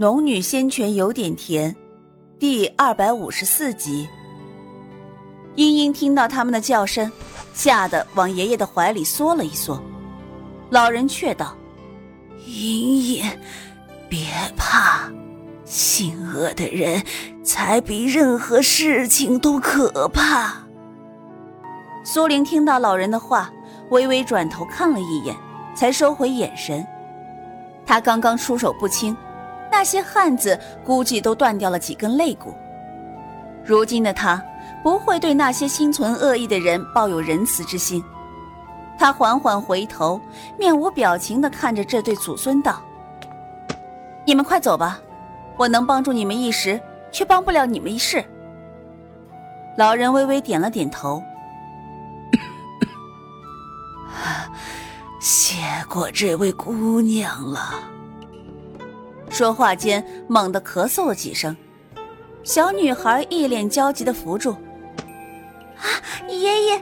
农女仙泉有点甜，第二百五十四集。茵茵听到他们的叫声，吓得往爷爷的怀里缩了一缩。老人却道：“茵茵，别怕，心恶的人才比任何事情都可怕。”苏玲听到老人的话，微微转头看了一眼，才收回眼神。他刚刚出手不轻，那些汉子估计都断掉了几根肋骨。如今的他不会对那些心存恶意的人抱有仁慈之心。他缓缓回头，面无表情地看着这对祖孙道：“你们快走吧，我能帮助你们一时，却帮不了你们一世。”老人微微点了点头。谢过这位姑娘了。说话间，猛地咳嗽了几声，小女孩一脸焦急的扶住：“啊，爷爷，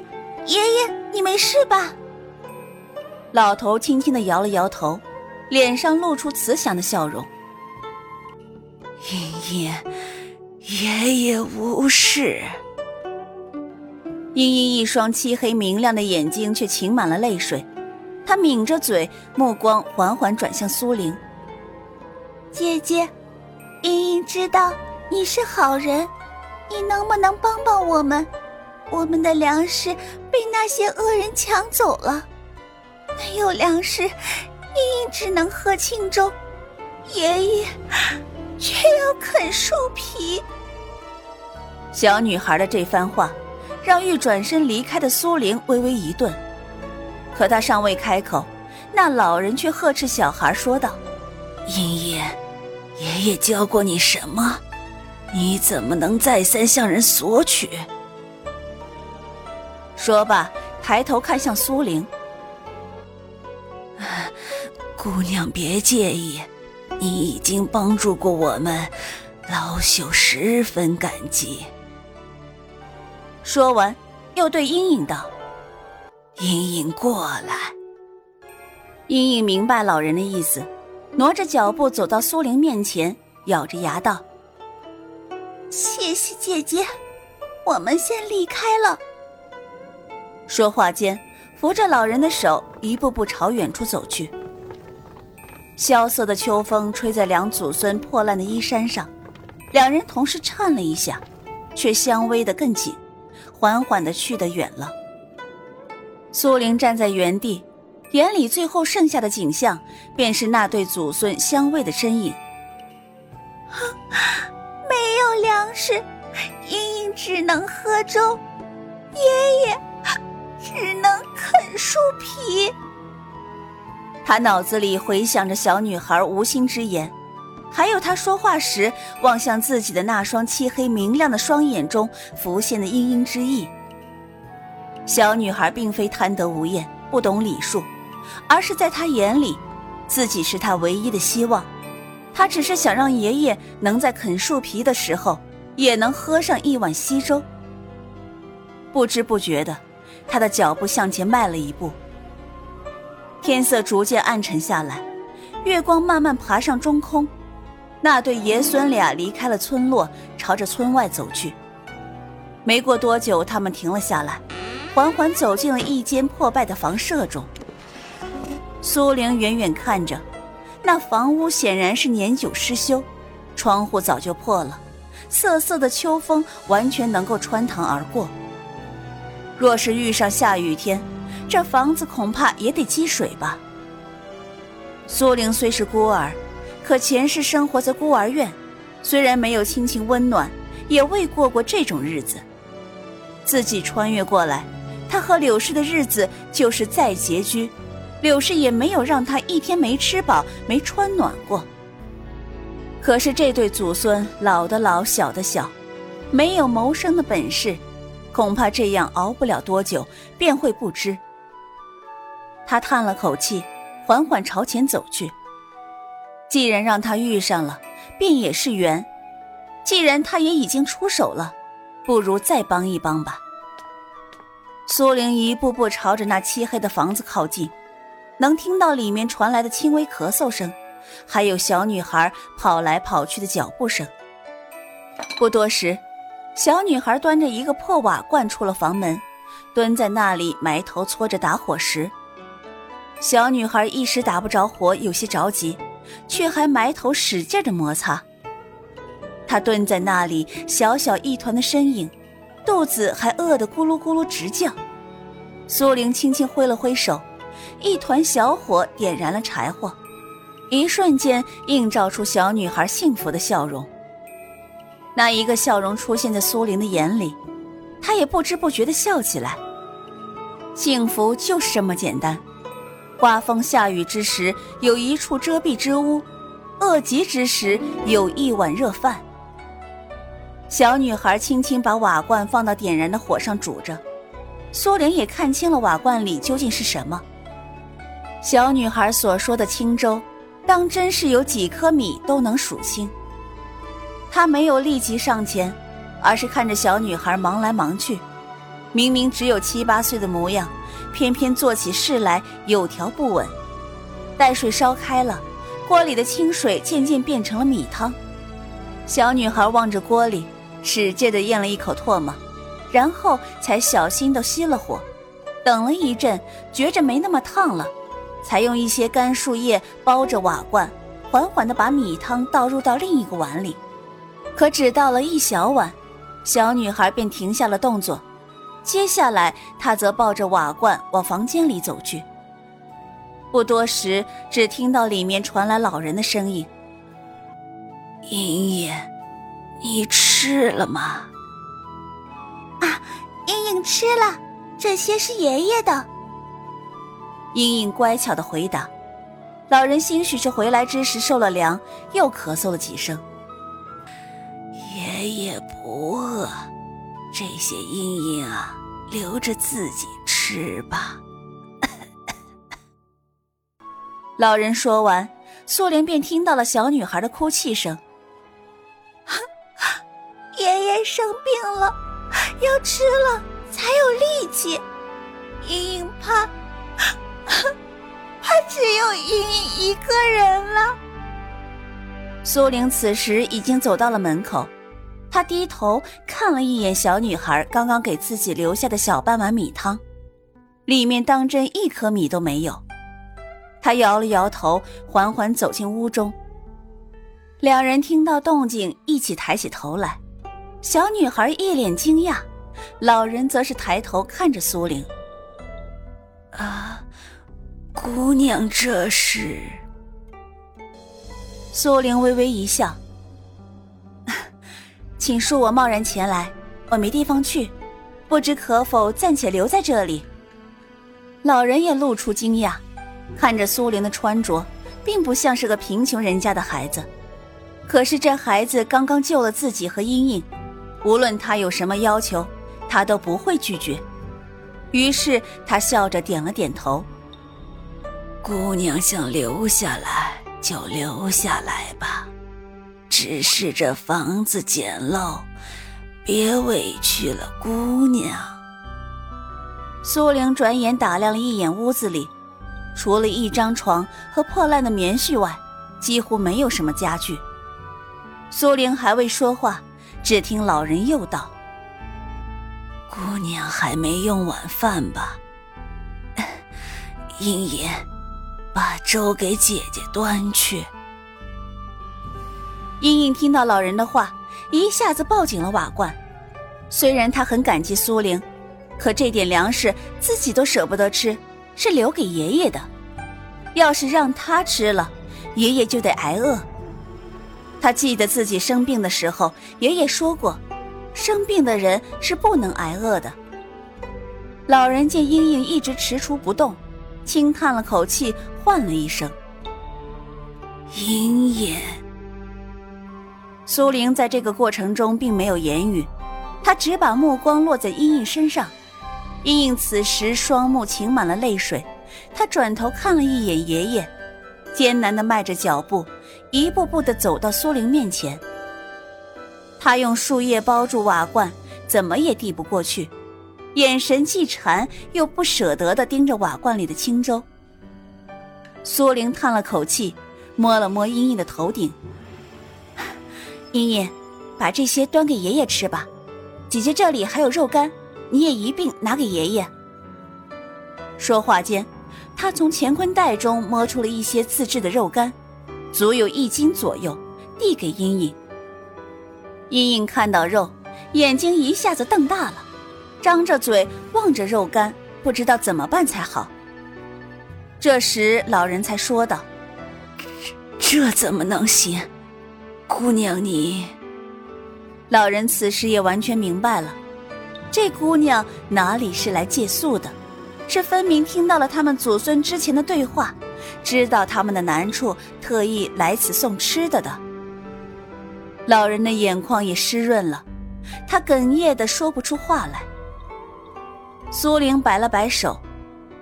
爷爷，你没事吧？”老头轻轻的摇了摇头，脸上露出慈祥的笑容：“茵茵，爷爷无事。”茵茵一双漆黑明亮的眼睛却噙满了泪水。她抿着嘴，目光缓缓转向苏玲。姐姐，茵茵知道你是好人，你能不能帮帮我们？我们的粮食被那些恶人抢走了，没有粮食，茵茵只能喝清粥，爷爷 却要啃树皮。小女孩的这番话，让欲转身离开的苏玲微微一顿。可她尚未开口，那老人却呵斥小孩说道：“茵茵，爷爷教过你什么？你怎么能再三向人索取？”说罢，抬头看向苏玲：“姑娘别介意，你已经帮助过我们，老朽十分感激。”说完，又对茵茵道。茵茵过来。茵茵明白老人的意思，挪着脚步走到苏玲面前，咬着牙道：“谢谢姐姐，我们先离开了。”说话间，扶着老人的手，一步步朝远处走去。萧瑟的秋风吹在两祖孙破烂的衣衫上，两人同时颤了一下，却相偎得更紧，缓缓的去得远了。苏玲站在原地，眼里最后剩下的景象，便是那对祖孙相偎的身影。没有粮食，茵茵只能喝粥，爷爷 只能啃树皮。他脑子里回想着小女孩无心之言，还有她说话时望向自己的那双漆黑明亮的双眼中浮现的殷殷之意。小女孩并非贪得无厌、不懂礼数，而是在他眼里，自己是他唯一的希望。他只是想让爷爷能在啃树皮的时候，也能喝上一碗稀粥。不知不觉的，他的脚步向前迈了一步。天色逐渐暗沉下来，月光慢慢爬上中空。那对爷孙俩离开了村落，朝着村外走去。没过多久，他们停了下来。缓缓走进了一间破败的房舍中。苏玲远远看着，那房屋显然是年久失修，窗户早就破了，瑟瑟的秋风完全能够穿堂而过。若是遇上下雨天，这房子恐怕也得积水吧。苏玲虽是孤儿，可前世生活在孤儿院，虽然没有亲情温暖，也未过过这种日子。自己穿越过来。她和柳氏的日子就是再拮据，柳氏也没有让他一天没吃饱、没穿暖过。可是这对祖孙老的老、小的小，没有谋生的本事，恐怕这样熬不了多久便会不知。他叹了口气，缓缓朝前走去。既然让他遇上了，便也是缘；既然他也已经出手了，不如再帮一帮吧。苏玲一步步朝着那漆黑的房子靠近，能听到里面传来的轻微咳嗽声，还有小女孩跑来跑去的脚步声。不多时，小女孩端着一个破瓦罐出了房门，蹲在那里埋头搓着打火石。小女孩一时打不着火，有些着急，却还埋头使劲的摩擦。她蹲在那里，小小一团的身影，肚子还饿得咕噜咕噜直叫。苏玲轻轻挥了挥手，一团小火点燃了柴火，一瞬间映照出小女孩幸福的笑容。那一个笑容出现在苏玲的眼里，她也不知不觉地笑起来。幸福就是这么简单。刮风下雨之时，有一处遮蔽之屋；饿极之时，有一碗热饭。小女孩轻轻把瓦罐放到点燃的火上煮着，苏玲也看清了瓦罐里究竟是什么。小女孩所说的青粥，当真是有几颗米都能数清。她没有立即上前，而是看着小女孩忙来忙去，明明只有七八岁的模样，偏偏做起事来有条不紊。待水烧开了，锅里的清水渐渐变成了米汤。小女孩望着锅里。使劲地咽了一口唾沫，然后才小心地熄了火。等了一阵，觉着没那么烫了，才用一些干树叶包着瓦罐，缓缓地把米汤倒入到另一个碗里。可只倒了一小碗，小女孩便停下了动作。接下来，她则抱着瓦罐往房间里走去。不多时，只听到里面传来老人的声音：“莹莹。”你吃了吗？啊，莹莹吃了，这些是爷爷的。茵茵乖巧的回答。老人兴许是回来之时受了凉，又咳嗽了几声。爷爷不饿，这些茵茵啊，留着自己吃吧。老人说完，苏莲便听到了小女孩的哭泣声。爷爷生病了，要吃了才有力气。茵茵，怕只有茵茵一个人了。苏玲此时已经走到了门口，她低头看了一眼小女孩刚刚给自己留下的小半碗米汤，里面当真一颗米都没有。她摇了摇头，缓缓走进屋中。两人听到动静，一起抬起头来。小女孩一脸惊讶，老人则是抬头看着苏玲。啊，姑娘，这是？苏玲微微一笑，请恕我贸然前来，我没地方去，不知可否暂且留在这里？老人也露出惊讶，看着苏玲的穿着，并不像是个贫穷人家的孩子，可是这孩子刚刚救了自己和茵茵。无论他有什么要求，他都不会拒绝。于是他笑着点了点头。姑娘想留下来就留下来吧，只是这房子简陋，别委屈了姑娘。苏玲转眼打量了一眼屋子里，除了一张床和破烂的棉絮外，几乎没有什么家具。苏玲还未说话。只听老人又道：“姑娘还没用晚饭吧？茵茵，把粥给姐姐端去。”茵茵听到老人的话，一下子抱紧了瓦罐。虽然她很感激苏玲，可这点粮食自己都舍不得吃，是留给爷爷的。要是让他吃了，爷爷就得挨饿。他记得自己生病的时候，爷爷说过，生病的人是不能挨饿的。老人见英英一直踟蹰不动，轻叹了口气，唤了一声：“英英。”苏玲在这个过程中并没有言语，她只把目光落在英英身上。英英此时双目噙满了泪水，她转头看了一眼爷爷，艰难的迈着脚步。一步步的走到苏玲面前，他用树叶包住瓦罐，怎么也递不过去，眼神既馋又不舍得的盯着瓦罐里的清粥。苏玲叹了口气，摸了摸茵茵的头顶。茵茵，把这些端给爷爷吃吧。姐姐这里还有肉干，你也一并拿给爷爷。说话间，他从乾坤袋中摸出了一些自制的肉干，足有一斤左右，递给茵茵。茵茵看到肉，眼睛一下子瞪大了，张着嘴望着肉干，不知道怎么办才好。这时，老人才说道：“这怎么能行？姑娘你……”老人此时也完全明白了，这姑娘哪里是来借宿的，是分明听到了他们祖孙之前的对话，知道他们的难处，特意来此送吃的的。老人的眼眶也湿润了，他哽咽的说不出话来。苏玲摆了摆手，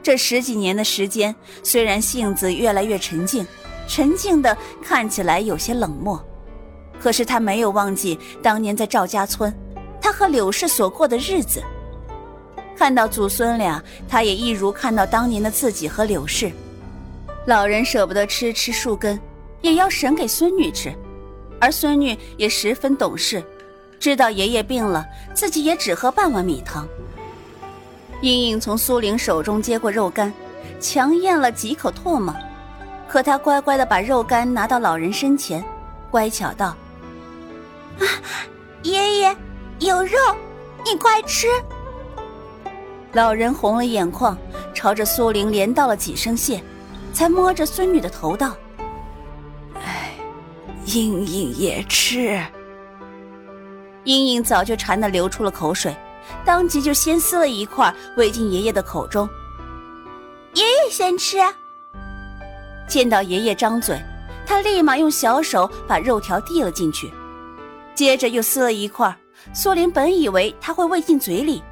这十几年的时间，虽然性子越来越沉静，沉静的看起来有些冷漠，可是他没有忘记当年在赵家村，他和柳氏所过的日子。看到祖孙俩，他也一如看到当年的自己和柳氏。老人舍不得吃吃树根，也要省给孙女吃。而孙女也十分懂事，知道爷爷病了，自己也只喝半碗米汤。茵茵从苏玲手中接过肉干，强咽了几口唾沫，可她乖乖的把肉干拿到老人身前，乖巧道：“啊，爷爷，有肉，你快吃。”老人红了眼眶，朝着苏玲连道了几声谢，才摸着孙女的头道。茵茵也吃。茵茵早就馋得流出了口水，当即就先撕了一块喂进爷爷的口中。爷爷先吃。见到爷爷张嘴，他立马用小手把肉条递了进去，接着又撕了一块。苏林本以为他会喂进嘴里，